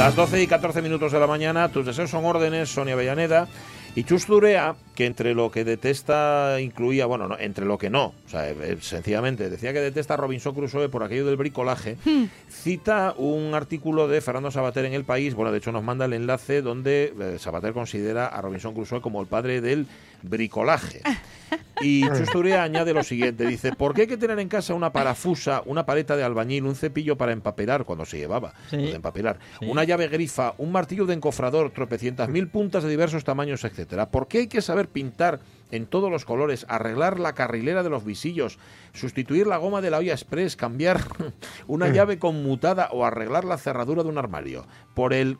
Las 12 y 14 minutos de la mañana, tus deseos son órdenes, Sonia Avellaneda. Y Chus Durea, que entre lo que detesta incluía, bueno, no, entre lo que no, o sea, eh, sencillamente decía que detesta a Robinson Crusoe por aquello del bricolaje, cita un artículo de Fernando Sabater en El País, bueno, de hecho nos manda el enlace donde eh, Sabater considera a Robinson Crusoe como el padre del bricolaje. Y Chus Durea añade lo siguiente, dice, ¿por qué hay que tener en casa una parafusa, una paleta de albañil, un cepillo para empapelar cuando se llevaba, Sí. empapelar, Sí. una llave grifa, un martillo de encofrador, tropecientas mil puntas de diversos tamaños, etcétera. ¿Por qué hay que saber pintar en todos los colores, arreglar la carrilera de los visillos, sustituir la goma de la olla express, cambiar una llave conmutada o arreglar la cerradura de un armario? Por el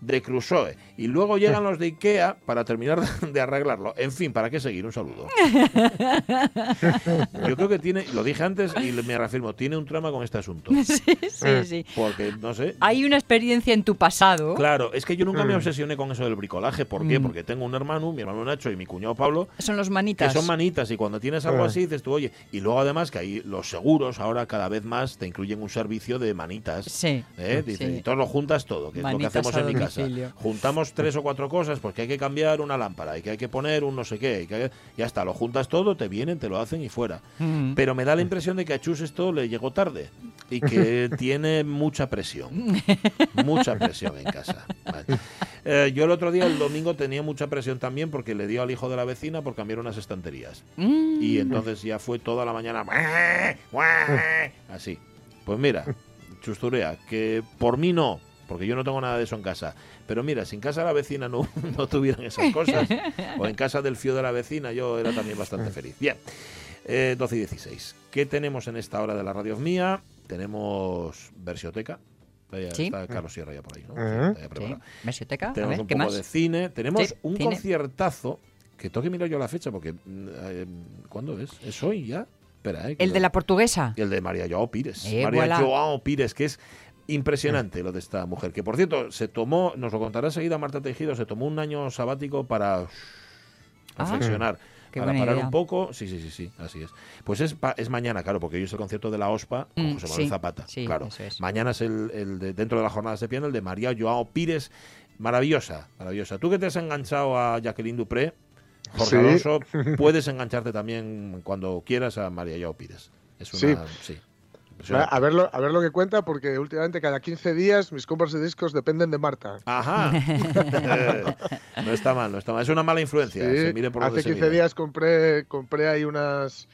de Crusoe. Y luego llegan los de Ikea para terminar de arreglarlo. En fin, ¿para qué seguir? Un saludo. Yo creo que tiene, lo dije antes y me reafirmo, tiene un trama con este asunto. Sí, sí, sí. Porque, no sé, Hay una experiencia en tu pasado. Claro, es que yo nunca me Mm. obsesioné con eso del bricolaje. ¿Por qué? Mm. Porque tengo un hermano, mi hermano Nacho y mi cuñado Pablo, Son los que manitas. son manitas y cuando tienes algo Ah. así dices tú, oye, y luego además que ahí los seguros ahora cada vez más te incluyen un servicio de manitas. Sí. ¿eh? Dice, Sí. Y todo lo juntas todo, que es lo que Hacemos en mi casa. Juntamos tres o cuatro cosas, pues que hay que cambiar una lámpara y que hay que poner un no sé qué, y que ya está, lo juntas todo, te vienen, te lo hacen y fuera. Mm. Pero me da la impresión de que a Chus esto le llegó tarde y que tiene mucha presión. Mucha presión en casa. Vale. Eh, yo el otro día, el domingo, tenía mucha presión también porque le dio al hijo de la vecina por cambiar unas estanterías. Mm. Y entonces ya fue toda la mañana así. Pues mira, chusturea, que por mí no, porque yo no tengo nada de eso en casa. Pero mira, si en casa de la vecina no, no tuvieran esas cosas, o en casa del fío de la vecina, yo era también bastante feliz. Bien, eh, 12 y 16. ¿Qué tenemos en esta hora de la radio mía? Tenemos versioteca. Ahí Sí. Está Carlos Sierra ya por ahí, ¿no? Sí. A Tenemos ver, un ¿qué poco más? de cine. Tenemos Sí, un cine. conciertazo que tengo que mirar yo la fecha porque eh, ¿cuándo es? ¿Es hoy ya? Espera, eh, El de la portuguesa. y el de María Joao Pires. Eh, María voilà. Joao Pires, que es impresionante lo de esta mujer. Que por cierto, se tomó, nos lo contará enseguida Marta Tejido, se tomó un año sabático para Ah, reflexionar. para parar idea. un poco, sí, sí, sí, sí, así es. Pues es, pa- es mañana, claro, porque hoy es el concierto de la OSPA con Mm, José Manuel sí, Zapata. sí, claro, eso es. mañana es el, el de, dentro de las jornadas de piano, el de María Joao Pires. Maravillosa, maravillosa. Tú que te has enganchado a Jacqueline Dupré, Jorge Sí. Alonso, puedes engancharte también cuando quieras a María Joao Pires. Es una, sí. A ver, lo, a ver lo que cuenta, porque últimamente cada 15 días mis compras de discos dependen de Marta. Ajá. no está mal, no está mal. Es una mala influencia. Sí, se mire por donde hace se 15 mire. días compré, compré ahí unas...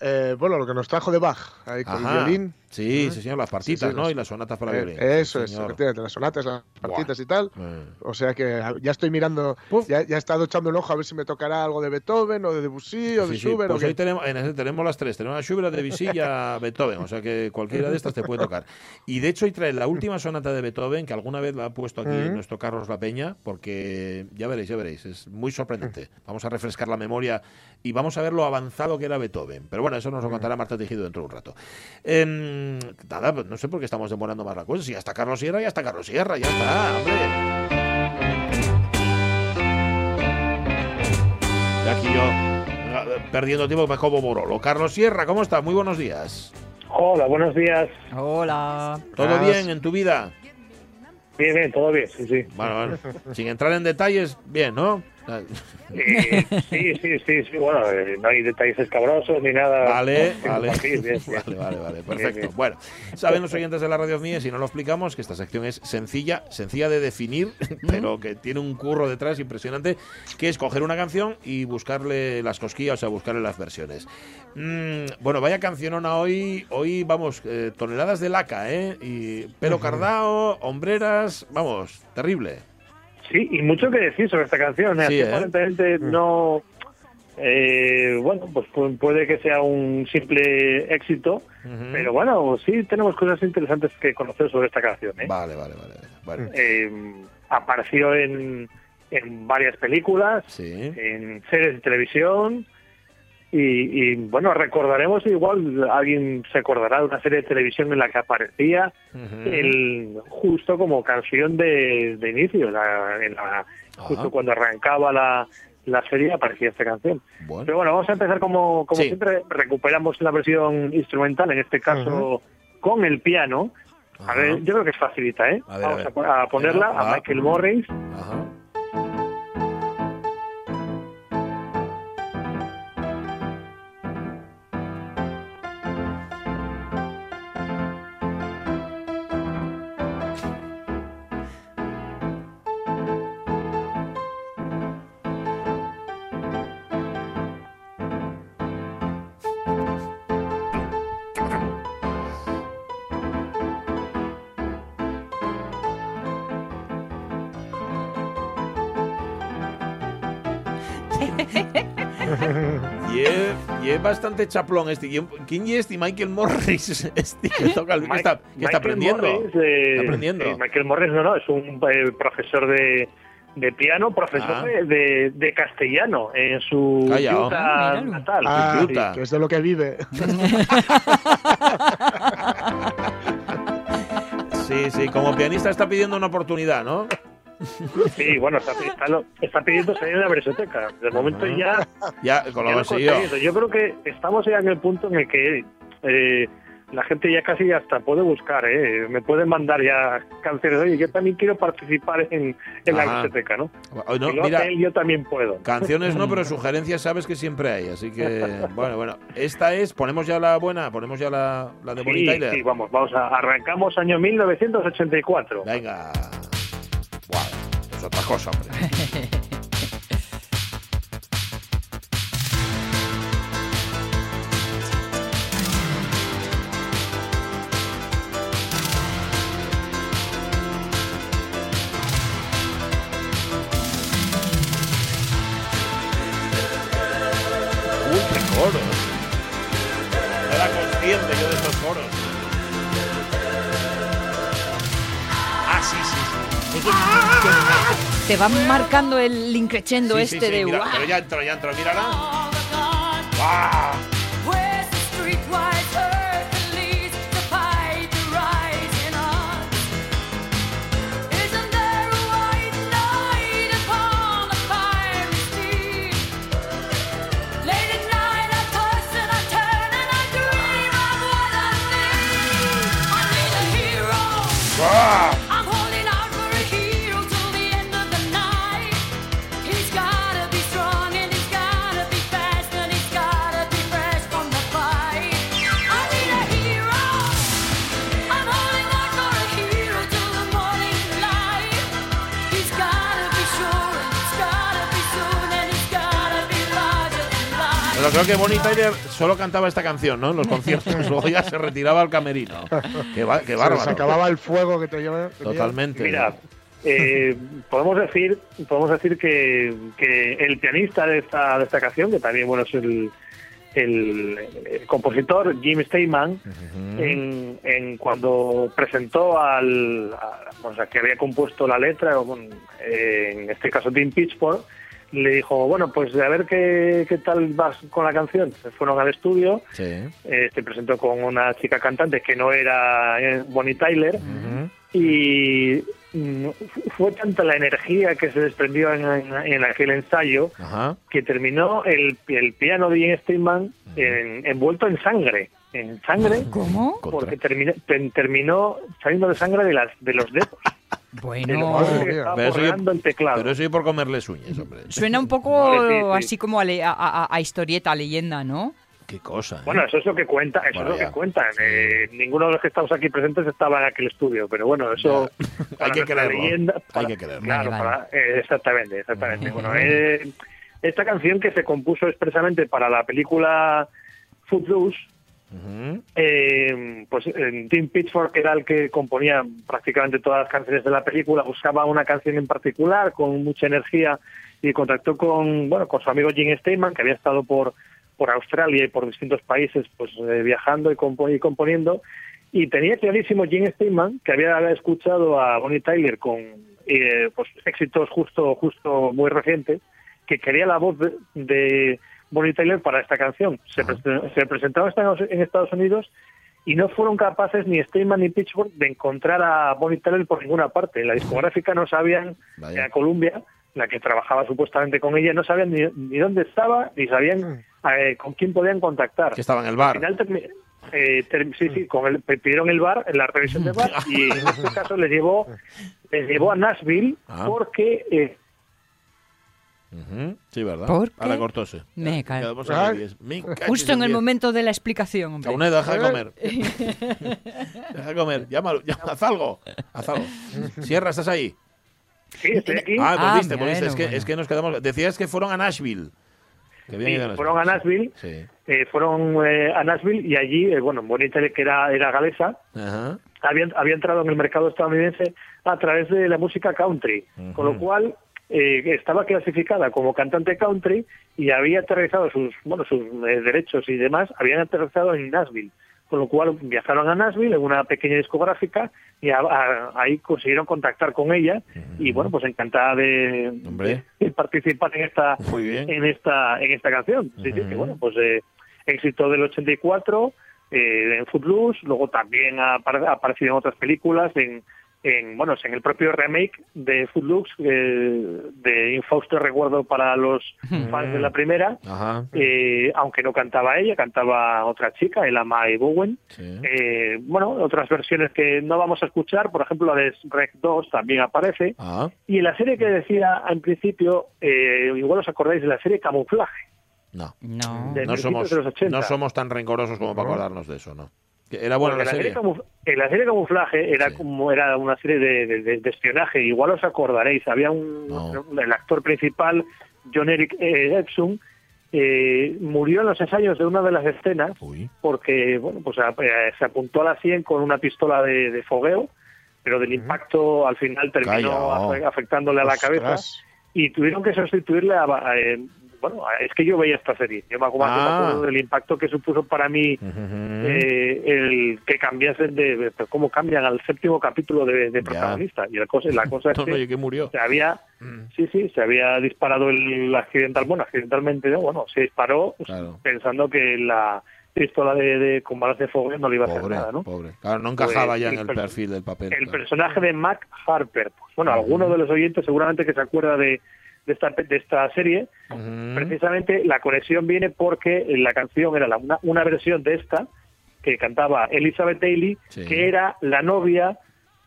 eh, bueno, lo que nos trajo de Bach, ahí con Ajá. el violín. Sí, Ujú. sí, señor, las partitas, Sí, sí, ¿no? las- Y las sonatas para Eh, violín. Eso Sí, es, efectivamente, las sonatas, las partitas Buah. y tal. Eh. O sea que ya estoy mirando, ya, ya he estado echando el ojo a ver si me tocará algo de Beethoven o de Debussy o de Schubert. o Pues qué. hoy tenemos, en ese tenemos las tres. Tenemos a Schubert, a Debussy y a Beethoven. O sea que cualquiera de estas te puede tocar. Y de hecho hoy trae la última sonata de Beethoven, que alguna vez la ha puesto aquí Mm. nuestro Carlos La Peña, porque ya veréis, ya veréis. Es muy sorprendente. Vamos a refrescar la memoria y vamos a ver lo avanzado que era Beethoven. Pero bueno, eso nos lo contará Marta Tejido dentro de un rato. Nada, pues no sé por qué estamos demorando más la cosa. Si ya está Carlos Sierra, ya está Carlos Sierra, ya está, hombre. Y aquí yo eh, perdiendo tiempo me como Borolo. Carlos Sierra, ¿cómo estás? Muy buenos días. Hola, buenos días. Hola. ¿Todo bien en tu vida? Bien, bien, todo bien, sí, sí. Bueno, bueno, sin entrar en detalles, bien, ¿no? Sí, sí, sí, sí, bueno, eh, no hay detalles escabrosos ni nada. Vale, vale. compartir, bien, bien. Vale, vale, vale, perfecto. bien. Bueno, saben los oyentes de la radio mía, si no lo explicamos, que esta sección es sencilla, sencilla de definir, pero que tiene un curro detrás impresionante, que es coger una canción y buscarle las cosquillas, o sea, buscarle las versiones. Mm, bueno, vaya cancionona hoy, hoy vamos, eh, toneladas de laca, ¿eh? Y pelo cardao, hombreras, vamos, terrible. Sí, y mucho que decir sobre esta canción. ¿eh? Sí, Aquí ¿eh? aparentemente no. eh, bueno, pues pu- puede que sea un simple éxito, pero bueno, sí tenemos cosas interesantes que conocer sobre esta canción. ¿eh? Vale, vale, vale. Bueno, Eh, apareció en, en varias películas, sí. en series de televisión. Y, y, bueno, recordaremos, igual alguien se acordará de una serie de televisión en la que aparecía el justo como canción de, de inicio, la- en la- justo cuando arrancaba la, la serie aparecía esta canción. Bueno. Pero bueno, vamos a empezar como, como Sí. siempre, recuperamos la versión instrumental, en este caso con el piano. A ver, yo creo que es facilita, ¿eh? A ver, vamos a, a ponerla a va. Michael Morris. Ajá. Es, bastante chaplón este. ¿Quién, es este? Michael Morris. Este que toca el, que está, que está Michael aprendiendo. Morris, eh, Está aprendiendo. eh, Michael Morris, no, no, es un eh, profesor de, de piano, profesor Ah. de, de- castellano en su Calla, Utah ah, natal. Ah, Sí, que es de lo que vive. Sí, sí, como pianista está pidiendo una oportunidad, ¿no? Sí, bueno, está, está, lo- está pidiendo salir de la bresoteca. De momento ya, Ya, con ya lo lo ha consiguió. conseguido. Yo creo que estamos ya en el punto en el que eh, la gente ya casi hasta puede buscar, ¿eh? Me pueden mandar ya canciones. Oye, yo también quiero participar en, en la Ajá. bresoteca, ¿no? No, lo mira, él, yo también puedo. canciones no, pero sugerencias sabes que siempre hay. Así que, bueno, bueno. Esta es, ponemos ya la buena, ponemos ya la, la de Bonnie Sí, Tyler. sí, vamos, vamos a arrancamos año 1984. Venga. Otra cosa, hombre. van marcando el increchendo Sí, sí, este sí, de mira, guau. Pero ya entró, ya entró, mírala. ¡Guau! Pero creo que Bonnie Tyler solo cantaba esta canción, ¿no? En los conciertos. Luego ya se retiraba al camerino. Qué, ba- qué Se bárbaro. acababa el fuego que te lleva. Totalmente. Mira, eh, podemos decir, podemos decir que, que el pianista de esta, de esta canción, que también bueno es el, el, el compositor Jim Steinman, en, en cuando presentó al, a- o sea, que había compuesto la letra, eh, en este caso Tim Pitchford, le dijo, bueno, pues a ver qué, qué tal vas con la canción. Se fueron al estudio, Sí. eh, se presentó con una chica cantante que no era eh, Bonnie Tyler, y mm, fue tanta la energía que se desprendió en, en- en aquel ensayo que terminó el, el piano de Ian Steinman en- envuelto en sangre, en sangre, ¿Cómo? Porque terminó, ten- terminó saliendo de sangre de, las, de los dedos. Bueno, Pero borrando el teclado. Pero eso y por comerles uñas, hombre. suena un poco Sí, sí, sí. así como a, le- a- a- historieta, a leyenda, ¿no? Qué cosa. ¿eh? Bueno, eso es lo que cuenta, eso Bueno, es lo ya. que cuentan. Eh, ninguno de los que estamos aquí presentes estaba en aquel estudio, pero bueno, eso Hay que creerlo. leyenda- Hay que creerlo. Claro, Vale, vale. para- eh, exactamente, exactamente. Bueno, eh, esta canción que se compuso expresamente para la película Footloose, Ujú. eh, pues eh, Tim Pitchford, que era el que componía prácticamente todas las canciones de la película, buscaba una canción en particular con mucha energía y contactó con bueno con su amigo Jim Steinman, que había estado por por Australia y por distintos países, pues eh, viajando y, compo- y componiendo. Y tenía clarísimo Jim Steinman, que había escuchado a Bonnie Tyler con eh, pues éxitos justo justo muy recientes, que quería la voz de, de Bonnie Tyler para esta canción. Se, presen- se presentaba en Estados- Unidos y no fueron capaces ni Steinman ni Pitchford de encontrar a Bonnie Tyler por ninguna parte. La discográfica no sabían, Vaya. Columbia, la que trabajaba supuestamente con ella, no sabían ni, ni dónde estaba, ni sabían eh, con quién podían contactar. Que estaba en el Al bar. final termi- eh, sí, sí, con el, pidieron el bar, en la revisión del bar, y en este caso les llevó, les llevó a Nashville Ah. porque eh, Sí, ¿verdad? ¿Por qué? Ahora cortóse. Me cago. Quedamos Ay. aquí diez. Me Justo en el momento de la explicación, hombre. Caunedo, deja de comer. deja de comer. Llámalo. haz algo. Haz algo. Sierra, ¿estás ahí? sí, estoy aquí. Ah, Ah, volviste, volviste. bueno, es, que, bueno. es que nos quedamos. Decías que fueron a Nashville. Que Sí, a fueron a Nashville, Sí. eh, fueron eh, a Nashville y allí, eh, bueno, Tyler, que era, era galesa, Ajá. había, había entrado en el mercado estadounidense a través de la música country, con lo cual eh, estaba clasificada como cantante country y había aterrizado sus bueno sus eh, derechos y demás habían aterrizado en Nashville, con lo cual viajaron a Nashville en una pequeña discográfica y a- a- ahí consiguieron contactar con ella y bueno pues encantada de, participar en esta en esta en esta canción. Sí, sí, que bueno, pues eh, éxito del 84 eh, en Footloose, luego también ha aparecido en otras películas, en, en bueno, en el propio remake de Footloose, eh, de Infausto Recuerdo para los fans de la primera, Ajá. eh, aunque no cantaba ella, cantaba otra chica, el Mae Bowen. Sí. Eh, bueno, otras versiones que no vamos a escuchar, por ejemplo la de Rec 2 también aparece. Ah, Y en la serie que decía en principio, eh, igual os acordáis de la serie Camuflaje. no. No. De- No somos, de los 80. no somos tan rencorosos como para acordarnos de eso, ¿no? Era buena Porque la serie. en la serie Camuflaje era Sí. como era una serie de, de- de- de espionaje. Igual os acordaréis, había un, No. el actor principal, John Eric eh, Epsom, eh, murió en los ensayos de una de las escenas Uy. porque bueno pues a- eh, se apuntó a la 100 con una pistola de, de fogueo, pero del impacto al final terminó Calla. afectándole a la cabeza y tuvieron que sustituirle a, a- eh, bueno es que yo veía esta serie yo me acuerdo, yo me Ah. acuerdo del impacto que supuso para mí Ujú. eh, el que cambiasen de, de- cómo cambian al séptimo capítulo de, de Ya. protagonista y la cosa la cosa es No, que y que murió. se había sí sí se había disparado el accidental bueno accidentalmente no bueno se disparó Claro. pensando que la pistola de, de con balas de fuego no le iba a hacer nada no pobre. Claro, no encajaba Pues, ya en el el per- perfil del papel. el claro. personaje de Mac Harper. Pues, bueno, alguno de los oyentes seguramente que se acuerda de, de esta, de esta serie. Precisamente la conexión viene porque la canción era la- una, una versión de esta que cantaba Elizabeth Daly, Sí. que era la novia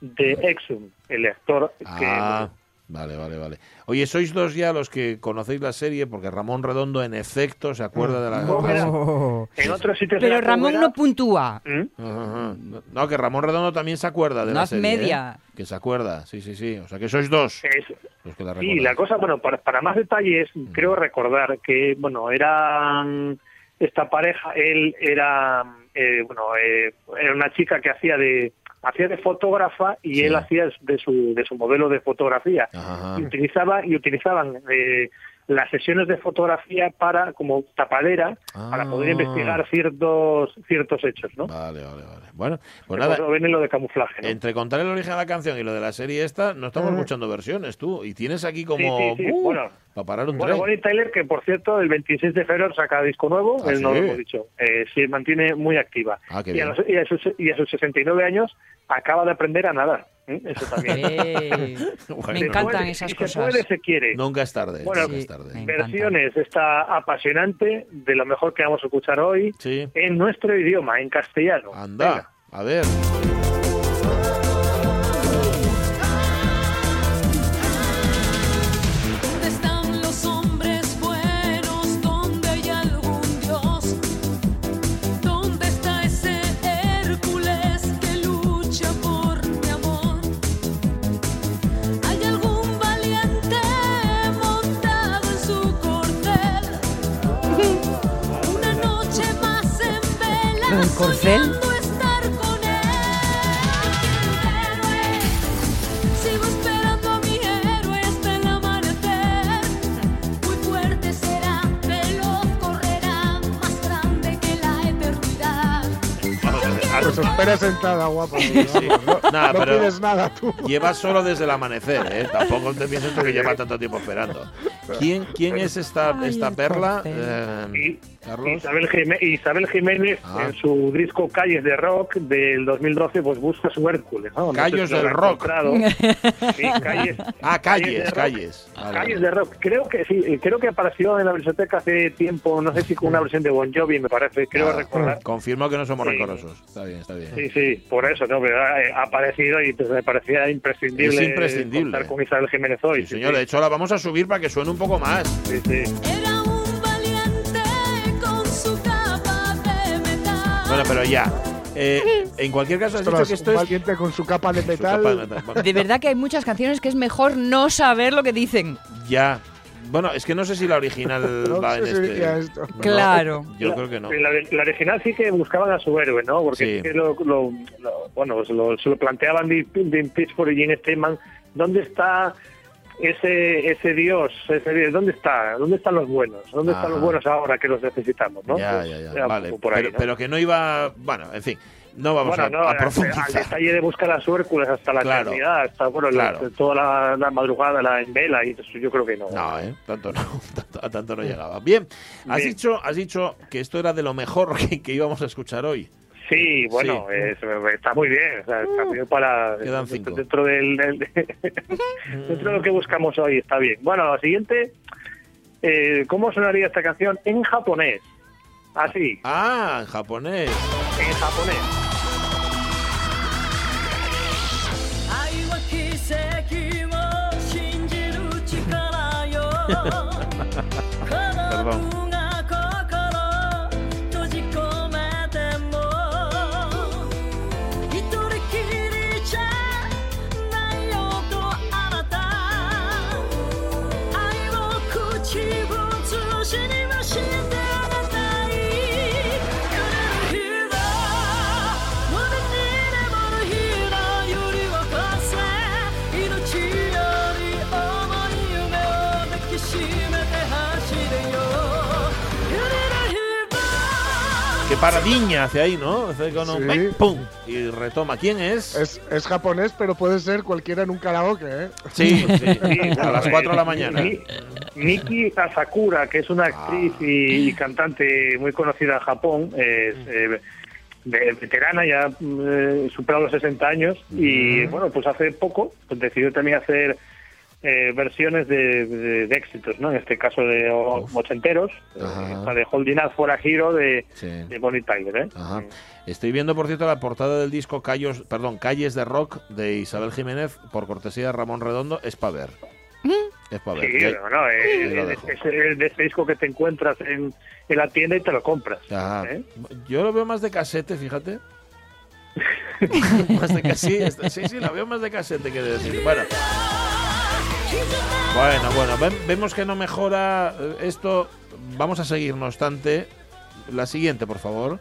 de Exum, el actor que... Vale, vale, vale. Oye, sois dos ya los que conocéis la serie, porque Ramón Redondo, en efecto, se acuerda de la. No, era- Oh. En otros sitios Pero Ramón no puntúa. ¿Mm? No, que Ramón Redondo también se acuerda de No la serie. media. ¿eh? Que se acuerda, sí, sí, sí. O sea, que sois dos Es- los que la Sí, recordáis. la cosa, bueno, para, para más detalles, creo recordar que, bueno, eran esta pareja, él era, eh, bueno, eh, era una chica que hacía de hacía de fotógrafa y Sí. él hacía de su de su modelo de fotografía Ajá, y utilizaba y utilizaban eh, las sesiones de fotografía para como tapadera para poder Ah. investigar ciertos ciertos hechos, ¿no? Vale, vale, vale. Bueno, pues nada, eso viene lo de camuflaje. ¿no? entre contar el origen de la canción y lo de la serie esta, no estamos escuchando versiones tú. Y tienes aquí como. Sí, sí, sí. uh, Bueno, para parar un Bueno. Bonnie Tyler, que por cierto, el 26 de febrero saca disco nuevo, ¿Ah, él no lo hemos dicho, eh, se mantiene muy activa. Ah, y, a los- y a sus, y a sus 69 años acaba de aprender a nadar. ¿Eh? Eso también. Eh, Bueno, me encantan puede- esas si cosas. Se puede, se quiere. Nunca es tarde. Bueno, es Sí, tarde. Versiones, está apasionante, de lo mejor que vamos a escuchar hoy, Sí. en nuestro idioma, en castellano. Anda, Venga. a ver. Sentada, guapa. Sí, sí. No, Nada, no pero- pides nada tú. Lleva solo desde el amanecer, ¿eh? Tampoco te pienses que lleva tanto tiempo esperando. ¿Quién, quién es esta, Ay, esta perla, eh, Carlos? Isabel, Jimé- Isabel Jiménez Ah. en su disco Calles de Rock del 2012 pues busca su Hércules. ¿no? No sé Callos si lo del rock. Sí, calles, Ah, Calles de calles, rock. calles. Calles de rock. Creo que sí, eh, creo que apareció en la biblioteca hace tiempo, no sé si con una versión de Bon Jovi, me parece, creo Ah, recordar. Confirmo que no somos Sí. Está bien, está bien. Sí, sí, por eso, ¿no? Pero ha, ha aparecido y pues, me parecía imprescindible, Es imprescindible. contar con Isabel Jiménez hoy. Sí, señor, de hecho la vamos a subir para que suene un poco más. Sí, sí. Bueno, pero ya. Eh, en cualquier caso, has dicho que esto un es. con su capa de metal. capa de metal. De verdad que hay muchas canciones que es mejor no saber lo que dicen. Ya. Bueno, es que no sé si la original No va en este. diría esto. No, Claro. Yo La- creo que no. La, la original sí que buscaban a su héroe, ¿no? Porque Sí. lo, lo- lo- bueno, se lo, se lo planteaban Dean Pitchford y Gene Steinman. ¿Dónde está ese ese dios? Ese dios? ¿Dónde está? ¿Dónde están los buenos? ¿Dónde están los buenos ahora que los necesitamos, no? Ya, ya, ya. Vale. por ahí, pero, ¿no? pero que no iba. Bueno, en fin. No vamos bueno, a, no, a profundizar. al detalle de buscar a su Hércules hasta la Claro. eternidad, hasta bueno, la- Claro. toda la, la madrugada la en vela y eso yo creo que no. No, ¿eh? Tanto no, tanto, a tanto no llegaba. Bien, has Bien. dicho, has dicho que esto era de lo mejor que, que íbamos a escuchar hoy. Sí, bueno, Sí. es- está muy bien. o sea, está muy bien para Quedan cinco. dentro del, del- dentro de lo que buscamos hoy está bien. Bueno, lo siguiente, eh, ¿cómo sonaría esta canción en japonés? Así, Ah, en japonés. en japonés. paradiña hace ahí, ¿no? Hace con un Sí. ¡pum! Y retoma. ¿Quién es? Es, es japonés, pero puede ser cualquiera en un karaoke, ¿eh? Sí, sí. Sí, A las 4 de la mañana. Mi- Miki Asakura, que es una actriz y, y cantante muy conocida en Japón, es eh, de- veterana, ya eh, superado los 60 años, y bueno, pues hace poco pues decidió también hacer eh, versiones de, de- de éxitos, ¿no? En este caso de o- ochenteros, eh, de Holding Out for a Hero de, Sí. de Bonnie Tyler, ¿eh? Ajá. Estoy viendo, por cierto, la portada del disco Callos, perdón, Calles de Rock de Isabel Jiménez, por cortesía de Ramón Redondo, es para ver. Es para ver. Sí, no, es, es de este disco que te encuentras en, en la tienda y te lo compras. Ajá. ¿eh? Yo lo veo más de casete, fíjate. más de casete. Sí, sí, sí, la veo más de casete que de decir. Bueno, bueno, bueno. ven- vemos que no mejora eh, esto. Vamos a seguir, no obstante. La siguiente, por favor.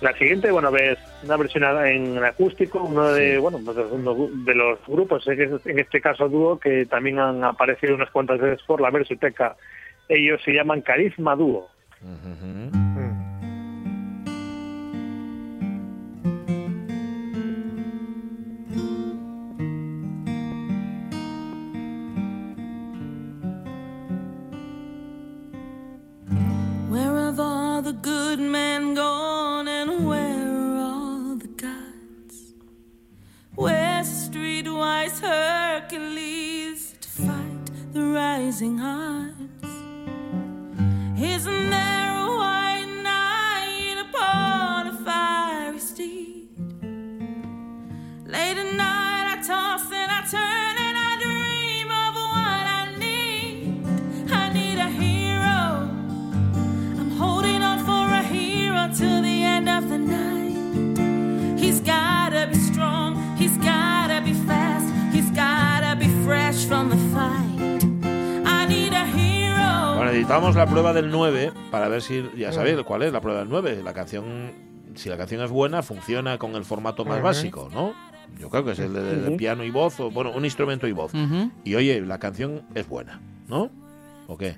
La siguiente, bueno, ves una versión en acústico, uno de, Sí. bueno, de los- grupos, en este caso dúo, que también han aparecido unas cuantas veces por la Versuteca. Ellos se llaman Carisma Dúo. Good men gone and where are all the gods? Where's streetwise Hercules to fight the rising odds? Isn't there a white knight upon a fiery steed? Late at night I toss and I turn night. He's gotta be strong, he's gotta be fast, he's gotta be fresh from the fight. I need a hero. Bueno, necesitamos la prueba del 9 para ver si. Ya sabéis cuál es la prueba del 9. La canción si la canción es buena, funciona con el formato más básico, ¿no? Yo creo que es el de, piano y voz, o bueno, un instrumento y voz. Y oye, la canción es buena, ¿no? ¿O qué?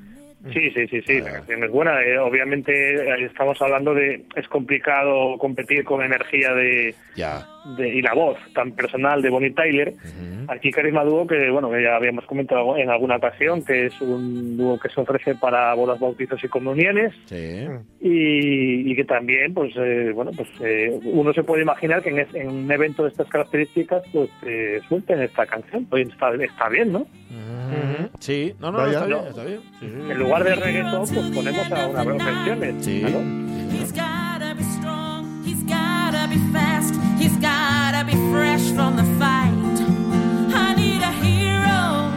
Sí, sí, sí, sí, Ah. la canción es buena. Eh, obviamente eh, estamos hablando de, es complicado competir con energía de, Ya. De- y la voz tan personal de Bonnie Tyler. Ujú. Aquí Carisma Dúo, que bueno, que ya habíamos comentado en alguna ocasión, que es un dúo que se ofrece para bodas, bautizos y comuniones Sí. y, y que también, pues eh, bueno, pues eh, uno se puede imaginar que en, es- en un evento de estas características, pues eh, suelten esta canción. Pues está, está bien, ¿no? Ujú. Sí, no, no, no, Vaya. está bien, No. está bien. Sí, sí. En lugar de reggaetón, pues ponemos a unas versiones. Sí. claro. He's gotta be gotta be fast, he's gotta be fresh from the fight. I need a hero.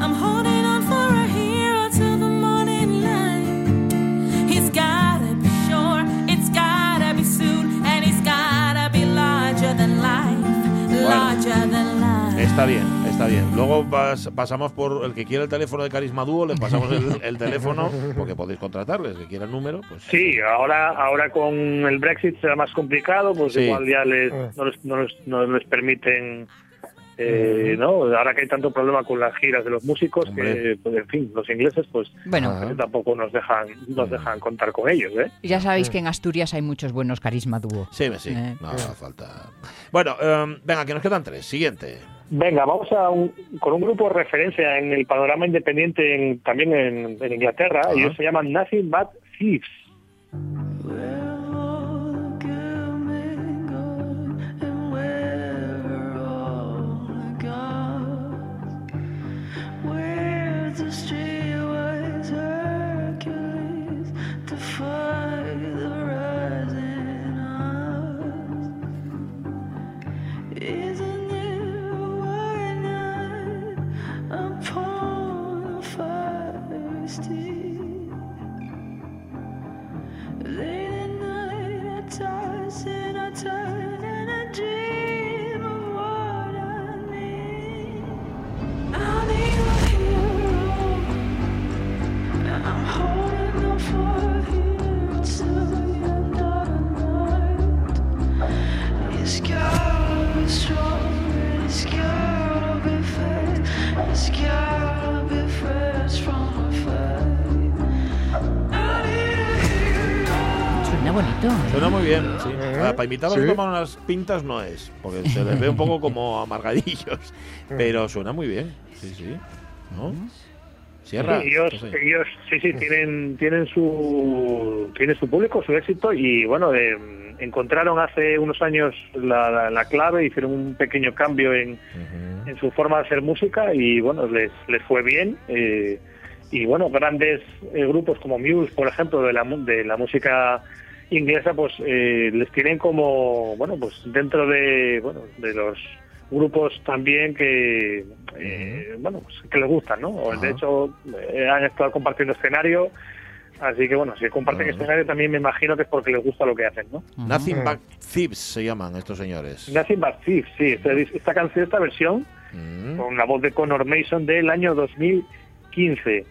I'm holding on for a hero till the morning light. He's gotta be sure, it's gotta be soon, and he's gotta be larger than life, larger than life. Está bien, está bien. Luego pas- pasamos por el que quiera el teléfono de Carisma Dúo, le pasamos el, el teléfono, porque podéis contratarles, que quiera el número, pues. Sí, ahora ahora con el Brexit será más complicado, pues Sí. igual ya les, Ah. no, les, no, les, no les permiten, eh, ¿no? Ahora que hay tanto problema con las giras de los músicos, Hombre. que, pues, en fin, los ingleses pues Bueno, Ajá. tampoco nos dejan nos dejan contar con ellos, ¿eh? ya sabéis que en Asturias hay muchos buenos carisma dúo. Sí, sí, Eh. no hace falta. Bueno, em, venga, que nos quedan tres. Siguiente. Venga, vamos a un- con un grupo de referencia en el panorama independiente en- también en, en Inglaterra. Ajá. Ellos se llaman Nothing But Thieves. Bonito. ¿eh? Suena muy bien, sí. Para, para invitarlos Sí. a tomar unas pintas no es, porque se les ve un poco como amargadillos. Pero suena muy bien, sí, sí. ¿No? Sierra. Sí, ellos, ellos sí, sí, tienen, tienen su tienen su público, su éxito y bueno, eh, encontraron hace unos años la, la- la clave, hicieron un pequeño cambio en, en su forma de hacer música y bueno, les, les fue bien. eh, y bueno, grandes eh, grupos como Muse, por ejemplo, de la, mu- de la música inglesa, pues eh, les tienen como, bueno, pues dentro de, bueno, de los grupos también que, eh, bueno, pues que les gustan, ¿no? O, Ajá. De hecho, eh, han estado compartiendo escenario, así que bueno, si comparten escenario también me imagino que es porque les gusta lo que hacen, ¿no? Nothing. But Thieves se llaman estos señores. Nothing But Thieves, sí, esta, esta canción, esta versión Mm. con la voz de Conor Mason del año 2015.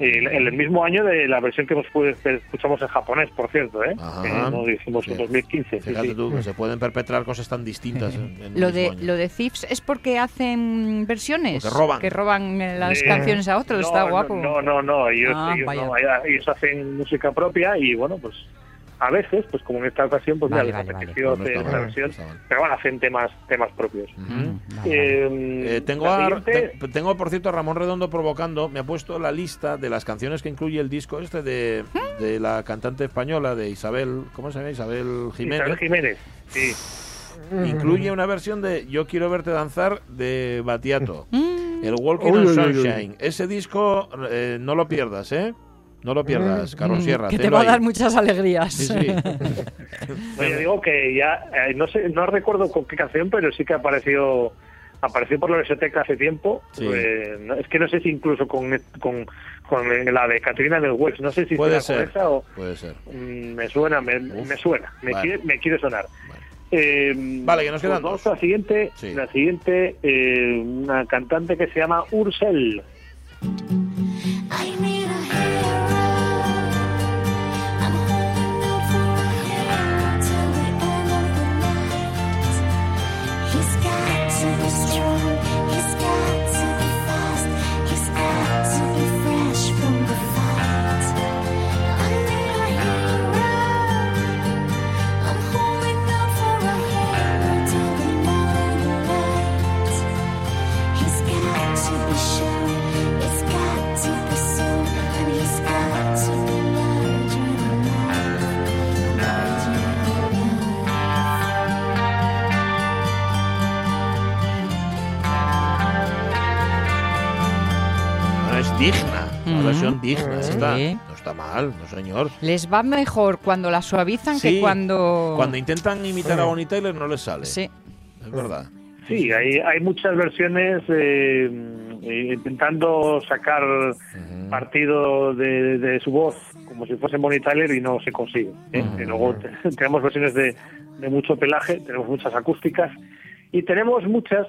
El, el mismo año de la versión que, hemos, que escuchamos en japonés, por cierto, ¿eh? Ajá. Que no dijimos en Sí. 2015. sí, Fíjate sí. tú que se pueden perpetrar cosas tan distintas en, en Lo de, año. lo de Thieves es porque hacen versiones. Porque roban. Que roban eh, las Eh, canciones a otros. no, está guapo. No, no, no, ellos, Ah, ellos, no, ellos hacen música propia y bueno, pues a veces, pues como en esta ocasión, pues Vale, ya vale, les vale. apeteció Pues hacer está esta versión, pero bueno, hacen temas, temas propios. Vale, vale. Eh, Eh, tengo, a- siguiente- te- tengo, por cierto, a Ramón Redondo provocando. Me ha puesto la lista de las canciones que incluye el disco este de, de la cantante española de Isabel. ¿Cómo se llama? Isabel Jiménez. Isabel Jiménez, sí. Incluye una versión de Yo quiero verte danzar de Batiato. Mm, El Walking Uy, on uy, uy, uy. Sunshine. Ese disco eh, no lo pierdas, ¿eh? No lo pierdas, Carlos mm, Sierra. que te va a ahí. dar muchas alegrías. Sí, sí. Oye, digo que ya, eh, no sé, no recuerdo con qué canción, pero sí que apareció apareció por la biblioteca hace tiempo. Sí. Eh, no- es que no sé si incluso con, con, con la de Caterina del West, no sé si Puede será con ser. esa o Puede ser. mm, me suena, me, Uf. me suena, me, Vale. quiere, me quiere sonar. Vale. Eh, Vale, que nos quedan pues vamos dos. a la siguiente, Sí. la siguiente eh, una cantante que se llama Ursel. Digna. No está mal, no señor. Les va mejor cuando la suavizan Sí, que cuando... Cuando intentan imitar a Bonnie Tyler no les sale. Sí. Es verdad. Sí, hay, hay muchas versiones eh, eh, intentando sacar partido de, de su voz como si fuese Bonnie Tyler y no se consigue. ¿eh? Y luego te- tenemos versiones de, de mucho pelaje, tenemos muchas acústicas y tenemos muchas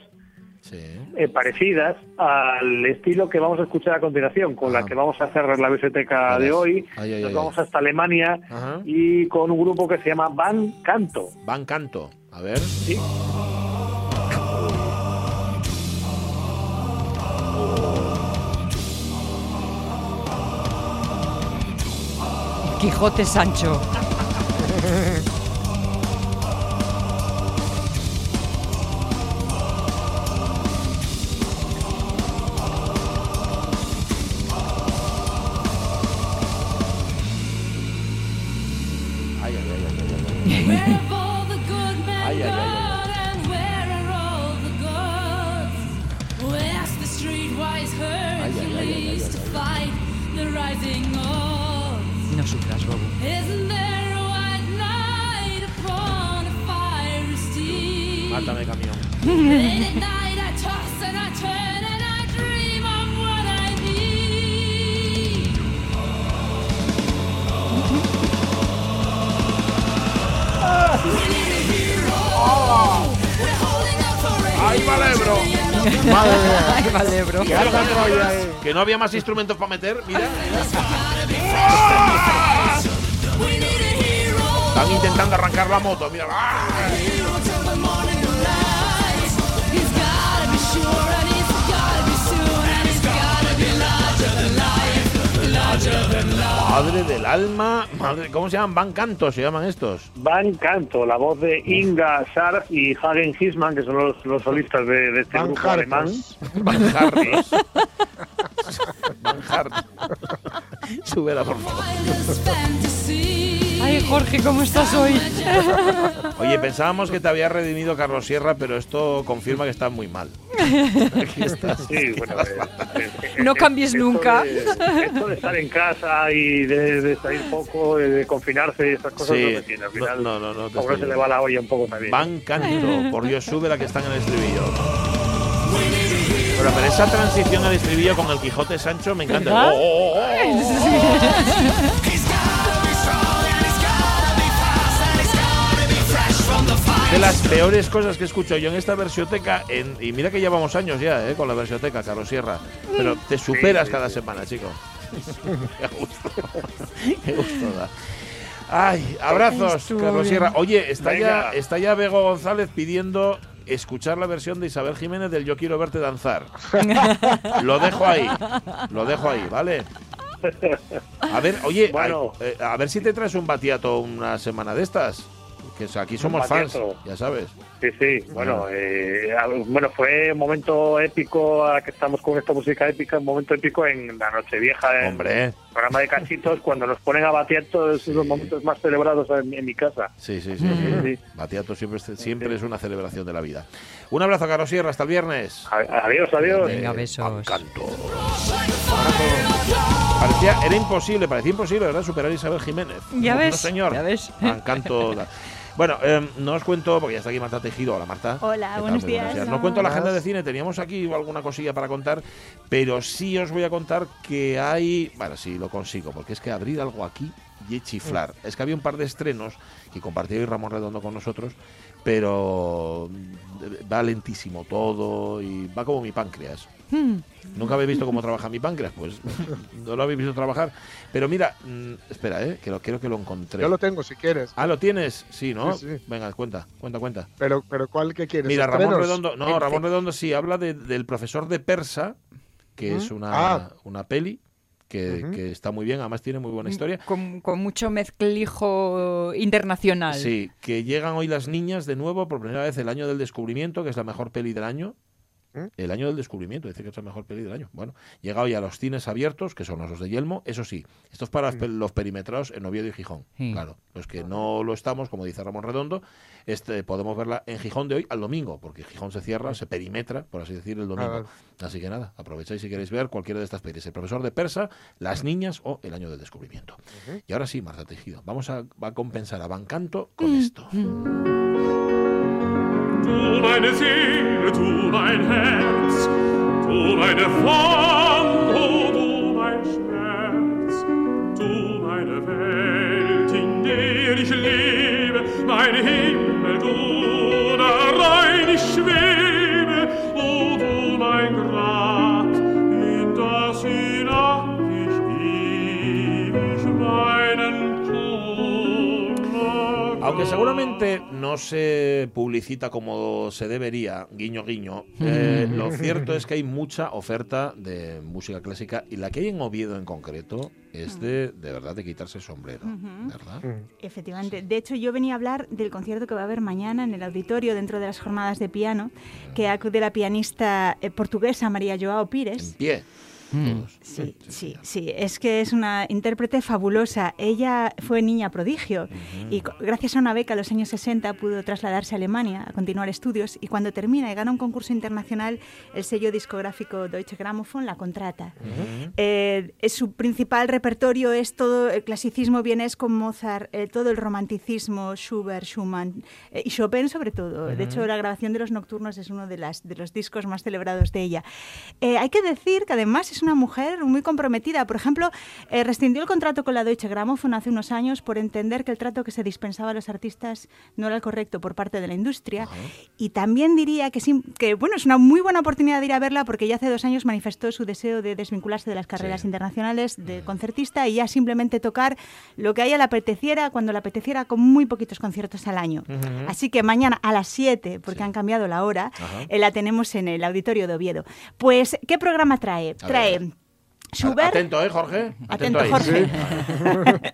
Sí. eh, parecidas al estilo que vamos a escuchar a continuación, con la que vamos a cerrar la biblioteca de hoy. Ay, ay, Nos ay, vamos ay. hasta Alemania Ajá. y con un grupo que se llama Van Canto. Van Canto. A ver. ¿sí? Quijote Sancho. Madre mía. Ay, vale, bro. ¿Qué Troya? Que no había más instrumentos para meter. Mira. Están intentando arrancar la moto. Mira. Madre del alma. Madre, ¿Cómo se llaman? Van Canto se llaman estos. Van Canto, la voz de Inga Scharf y Hagen Hisman, que son los, los solistas de, de este Van grupo alemán. Van Hartos. Van Hartos. Súbela, por favor. Ay, Jorge, ¿cómo estás hoy? Oye, pensábamos que te había redimido Carlos Sierra, pero esto confirma que estás muy mal. Aquí estás. Sí, bueno, eh, eh, No eh, cambies esto nunca. de- esto de estar en casa y de, de salir poco, de, confinarse y esas cosas Sí. no me tiene. Al final, No, no, no, te a uno estoy se le va la olla un poco también. Van Canto, por Dios, sube la que están en el estribillo. Pero, pero esa transición al estribillo con el Quijote Sancho me encanta. ¿Verdad? Oh, oh, oh, De las peores cosas que escucho yo en esta versioteca, en- y mira que llevamos años ya eh, con la versioteca, Carlos Sierra, pero te superas sí, cada sí. semana, chico. Qué gusto. Qué gusto da. Ay, abrazos, Carlos. Sierra. Oye, está ya, está ya Bego González pidiendo escuchar la versión de Isabel Jiménez del Yo quiero verte danzar. lo dejo ahí, lo dejo ahí, ¿vale? A ver, oye, Bueno. eh, a ver si te traes un batiato una semana de estas. Que es- aquí somos fans, batiato. ya sabes. Sí, sí, bueno, eh, bueno, fue un momento épico, a que estamos con esta música épica, un momento épico en la Nochevieja, en Hombre, el programa de cachitos, cuando nos ponen a batear todos los momentos más celebrados en, en mi casa. sí, sí, sí. sí. Sí. Batiato siempre, es- siempre es una celebración de la vida. Un abrazo, Carlos Sierra, hasta el viernes. A- Adiós, adiós. Venga, besos. Encanto. Parecía, era imposible, parecía imposible, ¿verdad? Superar a Isabel Jiménez. Ya No, ves, No, señor. ya ves. Encanto. Bueno, eh, no os cuento, porque ya está aquí Marta Tejido. Hola, Marta. Hola, buenos días. No cuento la agenda de cine, teníamos aquí alguna cosilla para contar, pero sí os voy a contar que hay. Bueno, sí, lo consigo, porque es que abrir algo aquí y chiflar. Es que había un par de estrenos que compartió hoy Ramón Redondo con nosotros, pero mm, va lentísimo todo y va como mi páncreas. Nunca habéis visto cómo trabaja mi páncreas, pues no lo habéis visto trabajar. Pero mira, mm, espera, eh, que lo creo que lo encontré. Yo lo tengo si quieres. Ah, lo tienes, sí, ¿no? Sí, sí. Venga, cuenta, cuenta, cuenta. Pero, pero ¿cuál que quieres? Mira, Ramón ¿Estrenos? Redondo, no, Ramón Redondo sí habla de- del profesor de persa, que es una, Ah. una peli que, que está muy bien, además tiene muy buena historia. Con, con mucho mezclijo internacional. Sí, que llegan hoy las niñas de nuevo por primera vez el año del descubrimiento, que es la mejor peli del año. El año del descubrimiento, dice que es la mejor peli del año. Bueno, llega hoy a los cines abiertos, que son los de Yelmo, eso sí, esto es para los pe- los perimetrados en Oviedo y Gijón. Claro, los que no lo estamos, como dice Ramón Redondo, este, podemos verla en Gijón de hoy al domingo, porque Gijón se cierra, se perimetra, por así decir, el domingo. Así que nada, aprovecháis si queréis ver cualquiera de estas pelis. El profesor de persa, Las niñas o El año del descubrimiento. Y ahora sí, Marta Tejido, vamos a, va a compensar a Bancanto con esto. Du meine Seele, du mein Herz, du meine Wand, oh du mein Schmerz, du meine Welt, in der ich lebe, Aunque seguramente no se publicita como se debería, guiño guiño, eh, lo cierto es que hay mucha oferta de música clásica y la que hay en Oviedo en concreto es de, de verdad de quitarse el sombrero, ¿verdad? Efectivamente. De hecho, yo venía a hablar del concierto que va a haber mañana en el auditorio dentro de las jornadas de piano, que acude la pianista eh, portuguesa María Joao Pires. En pie. Todos. Sí, sí, sí. Es que es una intérprete fabulosa. Ella fue niña prodigio y gracias a una beca a los años 60 pudo trasladarse a Alemania a continuar estudios y cuando termina y gana un concurso internacional, el sello discográfico Deutsche Grammophon la contrata. Eh, su principal repertorio es todo el clasicismo vienes con Mozart, eh, todo el romanticismo, Schubert, Schumann eh, y Chopin sobre todo. De hecho, la grabación de los nocturnos es uno de, las, de los discos más celebrados de ella. Eh, hay que decir que además es una mujer muy comprometida. Por ejemplo, eh, rescindió el contrato con la Deutsche Grammophon hace unos años por entender que el trato que se dispensaba a los artistas no era el correcto por parte de la industria. Y también diría que, sí, que bueno, es una muy buena oportunidad de ir a verla porque ya hace dos años manifestó su deseo de desvincularse de las carreras internacionales de concertista y ya simplemente tocar lo que a ella le apeteciera cuando le apeteciera con muy poquitos conciertos al año. Así que mañana a las 7, porque han cambiado la hora, eh, la tenemos en el auditorio de Oviedo. Pues, ¿qué programa trae? A trae ver. Schubert. Atento, ¿eh, Jorge? Atento, ahí. Jorge.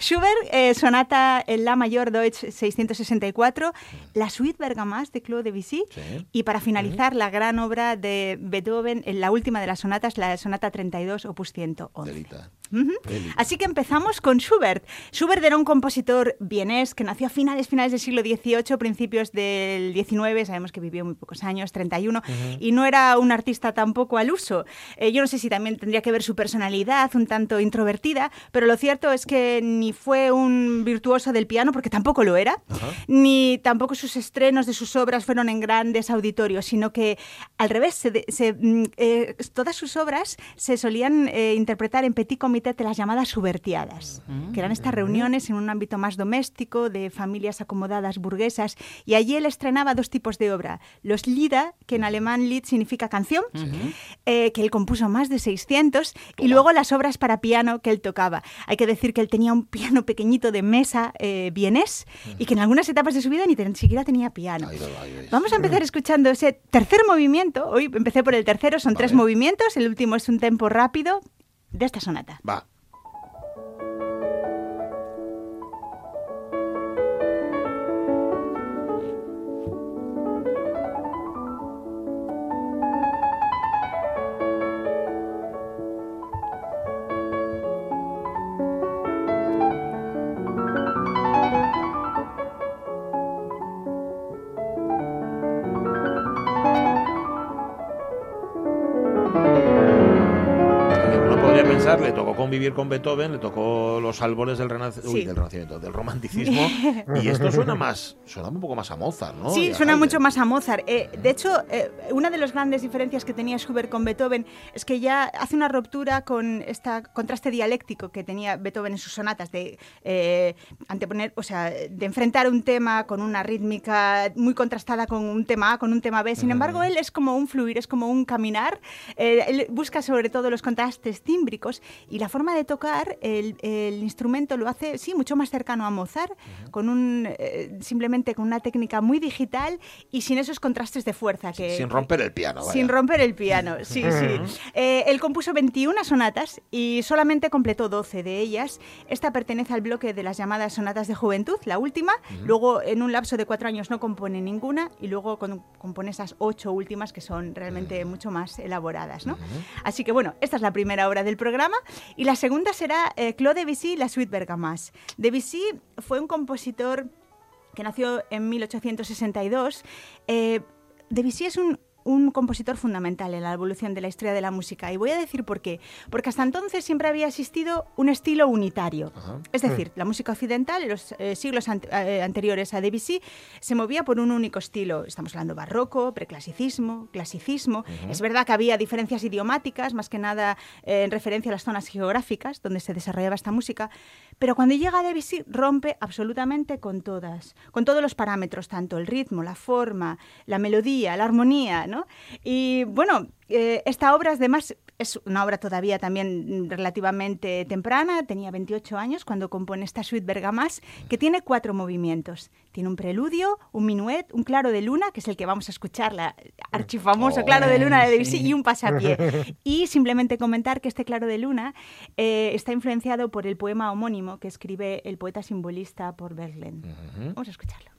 Schubert, eh, sonata en La mayor Deutsch 664, la suite Bergamas de Claude Debussy Sí. y para finalizar la gran obra de Beethoven, en la última de las sonatas, la sonata 32, opus 111. Delita. Ujú. Delita. Así que empezamos con Schubert. Schubert era un compositor vienés que nació a finales, finales del siglo XVIII, principios del XIX, sabemos que vivió muy pocos años, 31, y no era un artista tampoco al uso. Eh, yo no sé si también tendría que ver su personalidad, un tanto introvertida, pero lo cierto es que ni fue un virtuoso del piano, porque tampoco lo era, ni tampoco sus estrenos de sus obras fueron en grandes auditorios, sino que al revés, se de- se, mm, eh, todas sus obras se solían eh, interpretar en petit comité de las llamadas subvertiadas, que eran estas reuniones en un ámbito más doméstico, de familias acomodadas burguesas, y allí él estrenaba dos tipos de obra, los Lieder, que en alemán Lied significa canción, eh, que él compuso más de 600, y luego las obras para piano que él tocaba. Hay que decir que él tenía un piano pequeñito de mesa eh, vienés, y que en algunas etapas de su vida ni siquiera tenía piano. Ahí. Vamos a empezar escuchando ese tercer movimiento. Hoy empecé por el tercero, son tres movimientos. El último es un tempo rápido de esta sonata. Va. Le tocó convivir con Beethoven, le tocó los árboles del, renac- uy, Sí. del renacimiento, del romanticismo, y esto suena más, suena un poco más a Mozart, ¿no? Sí, suena Haydn. mucho más a Mozart. Eh, de hecho, eh, una de las grandes diferencias que tenía Schubert con Beethoven es que ya hace una ruptura con este contraste dialéctico que tenía Beethoven en sus sonatas de eh, anteponer, o sea, de enfrentar un tema con una rítmica muy contrastada con un tema A, con un tema B. Sin embargo, él es como un fluir, es como un caminar. Eh, él busca sobre todo los contrastes tímbricos y la forma de tocar el, el instrumento lo hace, sí, mucho más cercano a Mozart, con un, eh, simplemente con una técnica muy digital y sin esos contrastes de fuerza. Que, Sin romper el piano. vaya. sin romper el piano, sí, sí. Eh, él compuso 21 sonatas y solamente completó 12 de ellas. Esta pertenece al bloque de las llamadas sonatas de juventud, la última. Luego, en un lapso de cuatro años, no compone ninguna y luego compone esas ocho últimas que son realmente mucho más elaboradas. ¿no? Así que, bueno, esta es la primera obra del programa y la segunda será eh, Claude Debussy, La Suite Bergamasque. Debussy fue un compositor que nació en 1862. Eh, Debussy es un, un compositor fundamental en la evolución de la historia de la música. Y voy a decir por qué. Porque hasta entonces siempre había existido un estilo unitario. Es decir, la música occidental en los eh, siglos eh, anteriores a Debussy se movía por un único estilo. Estamos hablando barroco, preclasicismo, clasicismo. Es verdad que había diferencias idiomáticas, más que nada eh, en referencia a las zonas geográficas donde se desarrollaba esta música. Pero cuando llega Debussy rompe absolutamente con todas, con todos los parámetros, tanto el ritmo, la forma, la melodía, la armonía, ¿no? Y bueno, eh, esta obra además es una obra todavía también relativamente temprana, tenía 28 años cuando compone esta suite Bergamasque, que tiene cuatro movimientos. Tiene un preludio, un minuet, un claro de luna, que es el que vamos a escuchar, la archifamoso Oh, claro de luna de Debussy, y un pasapié. Y simplemente comentar que este claro de luna eh, está influenciado por el poema homónimo que escribe el poeta simbolista por Verlaine. Vamos a escucharlo.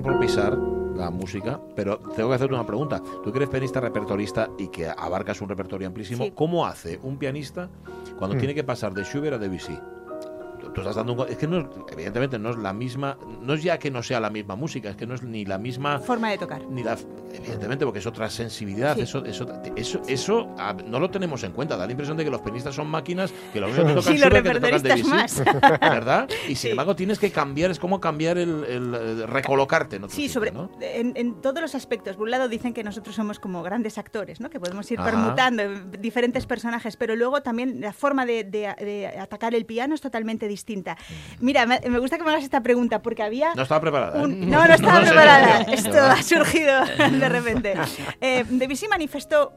Perdón por pisar la música, pero tengo que hacerte una pregunta. Tú que eres pianista repertorista y que abarcas un repertorio amplísimo, Sí. ¿cómo hace un pianista cuando tiene que pasar de Schubert a Debussy? Tú- estás dando un es que no es- evidentemente no es la misma, no es ya que no sea la misma música, es que no es ni la misma Forma de tocar. ni la evidentemente porque es otra sensibilidad, Sí. eso eso eso eso ah, no lo tenemos en cuenta, da la impresión de que los pianistas son máquinas que lo único que tocan Sí, los que te tocan Debussy, más. ¿verdad? Y sin Sí. embargo tienes que cambiar, es como cambiar el, el, eh, recolocarte en otro Sí, sitio, sobre, ¿no? en, en todos los aspectos. Por un lado dicen que nosotros somos como grandes actores, ¿no? que podemos ir Ajá. permutando en diferentes personajes, pero luego también la forma de, de- de atacar el piano es totalmente distinta. Mira, me, me gusta que me hagas esta pregunta porque había... No estaba preparada. ¿eh? no, no estaba preparada. Esto ha surgido de repente. Eh, Debussy manifestó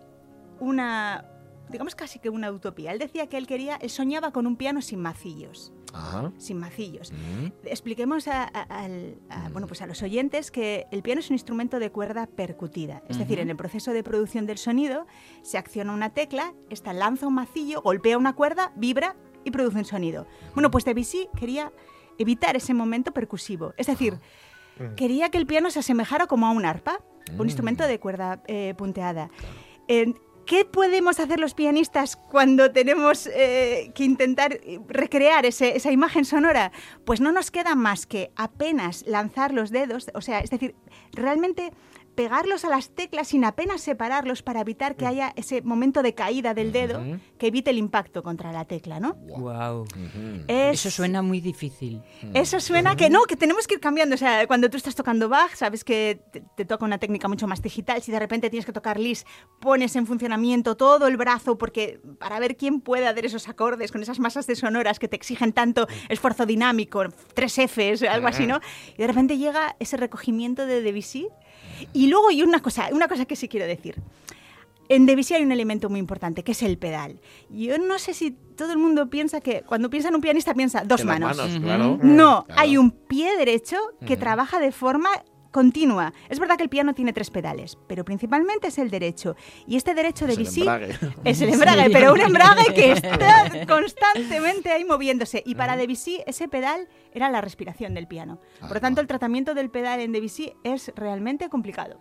una, digamos casi que una utopía. Él decía que él quería, él soñaba con un piano sin macillos. Ajá. Sin macillos. Mm. Expliquemos a, a- al- a- bueno, pues a los oyentes que el piano es un instrumento de cuerda percutida. Es decir, en el proceso de producción del sonido se acciona una tecla, esta lanza un macillo, golpea una cuerda, vibra y produce un sonido. Bueno, pues Debussy quería evitar ese momento percusivo. Es decir, quería que el piano se asemejara como a un arpa, un instrumento de cuerda eh, punteada. Eh, ¿Qué podemos hacer los pianistas cuando tenemos eh, que intentar recrear ese- esa imagen sonora? Pues no nos queda más que apenas lanzar los dedos, o sea, es decir, realmente pegarlos a las teclas sin apenas separarlos para evitar que haya ese momento de caída del dedo que evite el impacto contra la tecla, ¿no? Wow. Es- Eso suena muy difícil. Eso suena que no, que tenemos que ir cambiando. O sea, cuando tú estás tocando Bach, sabes que te, te toca una técnica mucho más digital. Si de repente tienes que tocar Lis, pones en funcionamiento todo el brazo porque para ver quién puede hacer esos acordes con esas masas de sonoras que te exigen tanto esfuerzo dinámico, tres Fs, algo así, ¿no? Y de repente llega ese recogimiento de Debussy. Y luego hay una cosa, una cosa que sí quiero decir. En Debussy hay un elemento muy importante, que es el pedal. Yo no sé si todo el mundo piensa que cuando piensa en un pianista piensa dos En manos. manos, claro. No, Claro. hay un pie derecho que trabaja de forma continua. Es verdad que el piano tiene tres pedales, pero principalmente es el derecho. Y este derecho de Debussy es el embrague, pero un embrague que está constantemente ahí moviéndose. Y para Debussy ese pedal era la respiración del piano. Por lo tanto, el tratamiento del pedal en Debussy es realmente complicado.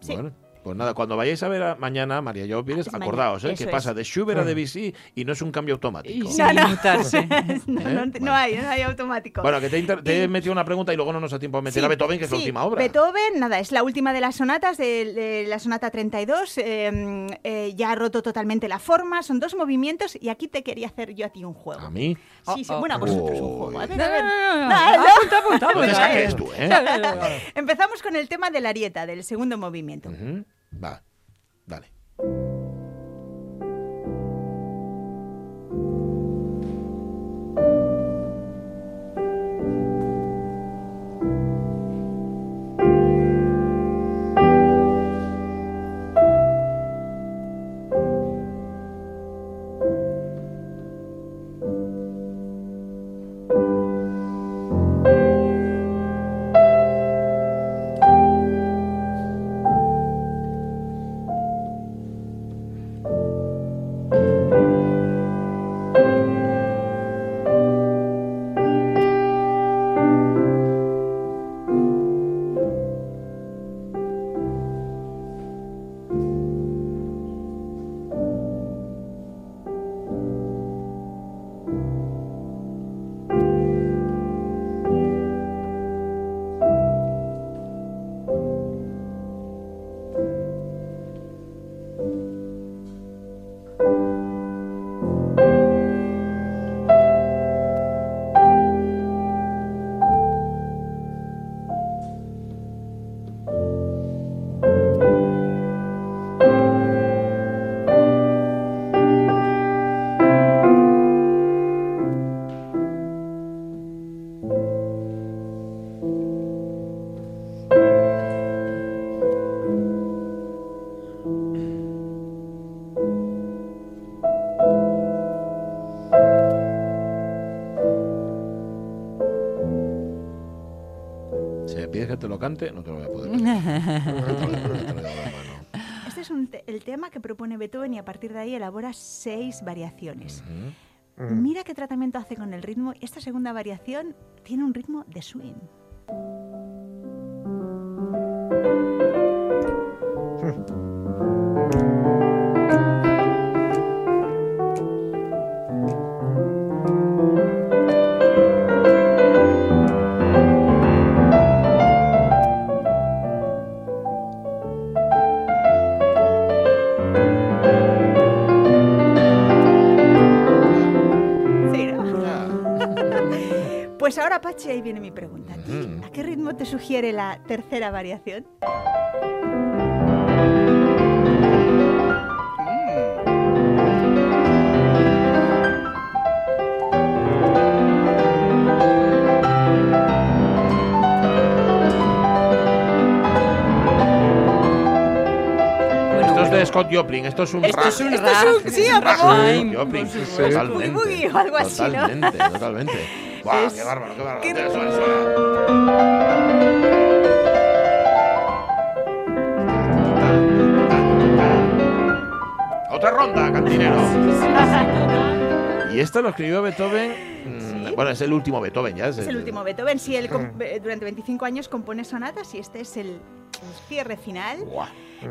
Sí. Bueno, pues nada, cuando vayáis a ver a- mañana María Jo Pires, Es mañana, acordaos, ¿eh? que es. pasa de Schubert a Debussy y no es un cambio automático. Y No, sin no. mutarse. no, ¿Eh? no- no Bueno. hay, no hay automático. Bueno, que te, he inter- te he metido una pregunta y luego no nos da tiempo a meter Sí, a Beethoven, que es la última obra. Beethoven, nada, es la última de las sonatas, de, de la sonata 32. eh, eh, ya ha roto totalmente la forma, son dos movimientos y aquí te quería hacer yo a ti un juego. A mí. Sí, sí, Oh, oh. bueno, a vosotros un juego. A ver, a ver. Empezamos con el tema de la arieta, del segundo movimiento. Va, dale. Cante, no te lo voy a poder. Este es un te- el tema que propone Beethoven y a partir de ahí elabora seis variaciones. Mira qué tratamiento hace con el ritmo. Esta segunda variación tiene un ritmo de swing. Sugiere la tercera variación? Esto es de Scott Joplin, esto es un Esto rag. es un sí, Joplin, por supuesto. totalmente. Boogie Boogie o algo así, ¿no? Totalmente, Buah, Es- qué bárbaro, qué bárbaro. qué- Suena, suena. Otra ronda, cantinero. Y esto lo escribió Beethoven. mm, Bueno, es el último Beethoven, ya. Es el último Beethoven. Sí, él com- eh, durante 25 años compone sonatas y este es el, el cierre final. Buah.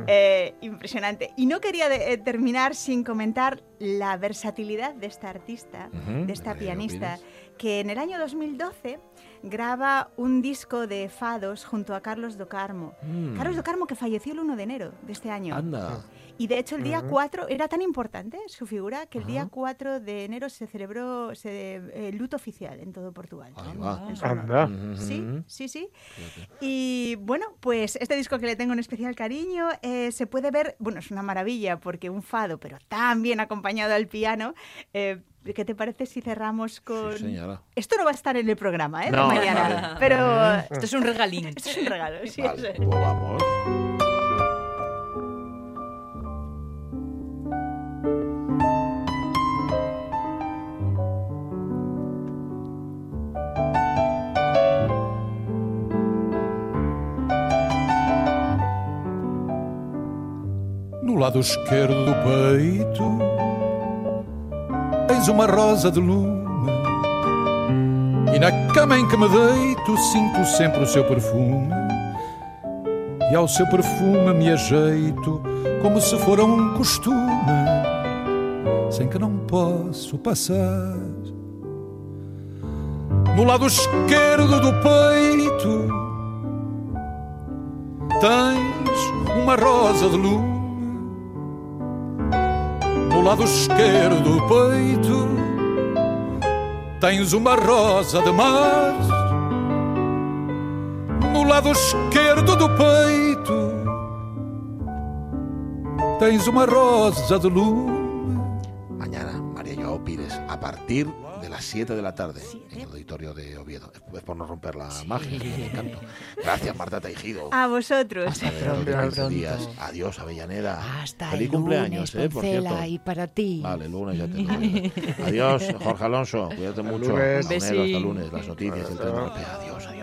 Eh, impresionante. Y no quería de- eh, terminar sin comentar la versatilidad de esta artista, Ujú, de esta pianista. Que en el año 2012 graba un disco de fados junto a Carlos do Carmo. Mm. Carlos do Carmo que falleció el 1 de enero de este año. Anda. Y de hecho el día 4 era tan importante su figura que el día 4 de enero se celebró se, eh, el luto oficial en todo Portugal. Va. En. Anda. Sí, sí, sí. Y bueno, pues este disco que le tengo un especial cariño eh, se puede ver, bueno, es una maravilla porque un fado, pero tan bien acompañado al piano. eh, ¿Qué te parece si cerramos con...? Sí, señora. Esto no va a estar en el programa, ¿eh? No, mañana. Pero... Esto es un regalín. Esto es un regalo, sí. Vale, vamos. No lado esquerdo peito tens uma rosa de lume e na cama em que me deito sinto sempre o seu perfume. E ao seu perfume me ajeito como se fora um costume sem que não posso passar. No lado esquerdo do peito tens uma rosa de lume lado esquerdo do peito tens uma rosa de mar. No lado esquerdo do peito tens uma rosa de lume. Mañana, María Joao Pires, a partir de las 7 de la tarde, Oviedo. Es por no romper la magia, es mi encanto. Gracias, Marta Teijido. A vosotros. Hasta 15 días. Adiós, Avellaneda. Hasta Feliz el cumpleaños, lunes, eh, por cierto. y para ti. Vale, lunes ya te. Adiós, Jorge Alonso. Cuídate mucho. lunes. Launero, hasta lunes. Las noticias, el tren adiós. adiós.